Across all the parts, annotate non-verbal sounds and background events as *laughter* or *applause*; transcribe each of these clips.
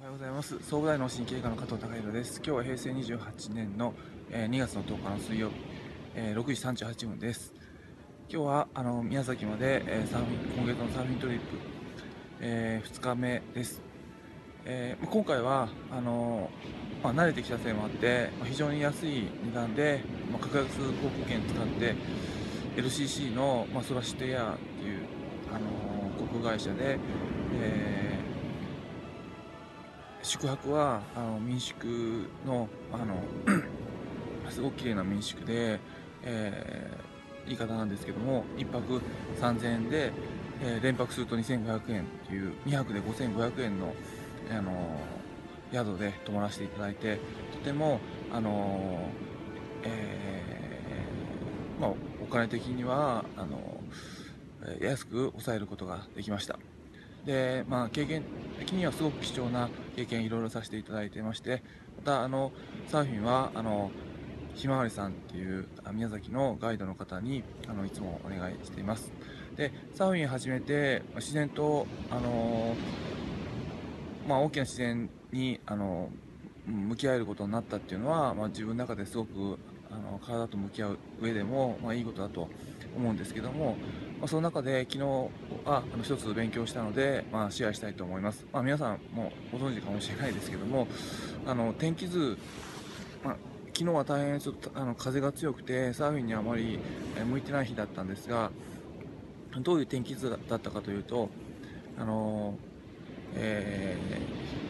おはようございます。総武大脳神経科の加藤孝弘です。今日は平成28年の、えー、2月の10日の水曜日、えー、6時38分です。今日はあの宮崎まで、えー、サーフィン今月のサーフィントリップ、えー、2日目です、えー、今回はあのまあ、慣れてきたせいもあって、まあ、非常に安い値段で、まあ、格安航空券使って LCC の、まあ、ソラシテエアっていう、あの航空会社で、えー宿泊はあの民宿のあの *clears throat* すごく綺麗な民宿で、えー、言い方なんですけども1泊3000円で、えー、連泊すると2500円という2泊で5500円の、あの宿で泊まらせていただいてとても、あのえー、まあ、お金的にはあの安く抑えることができました。で、まあ、経験的にはすごく貴重な経験いろいろさせていただいてましてまたあのサーフィンはあのひまわりさんっていう宮崎のガイドの方にあのいつもお願いしています。でサーフィン始めて自然とあの、まあ、大きな自然にあの向き合えることになったっていうのは、まあ、自分の中ですごくあの体と向き合う上でも、まあ、いいことだと思うんですけども、まあ、その中で昨日はあの一つ勉強したので、まあ、シェアしたいと思います、まあ、皆さんもご存知かもしれないですけどもあの天気図、まあ、昨日は大変ちょっとあの風が強くてサーフィンにあまり向いてない日だったんですがどういう天気図だったかというとあの、え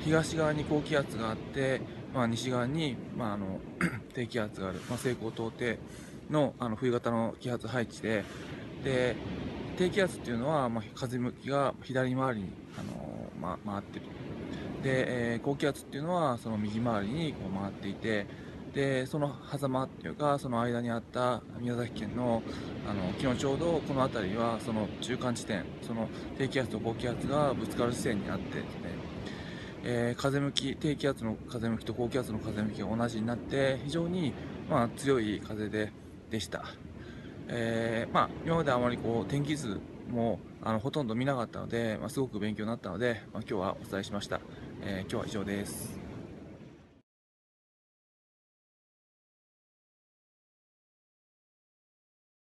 ー、東側に高気圧があって、まあ、西側に、まあ、あの *clears throat* 低気圧がある、まあ、西高東低のあの冬型の気圧配置でで低気圧っていうのは、まあ、風向きが左回りに、あのま、回ってる。で、えー、高気圧っていうのはその右回りにこう回っていてでその狭間っていうかその間にあった宮崎県のあの昨日ちょうどこの辺りはその中間地点その低気圧と高気圧がぶつかる地点にあってですね、えー、風向き低気圧の風向きと高気圧の風向きが同じになって非常に、まあ、強い風ででした。えー、まあ、今まであまりこう天気図もあのほとんど見なかったので、まあ、すごく勉強になったので、まあ、今日はお伝えしました、えー、今日は以上です。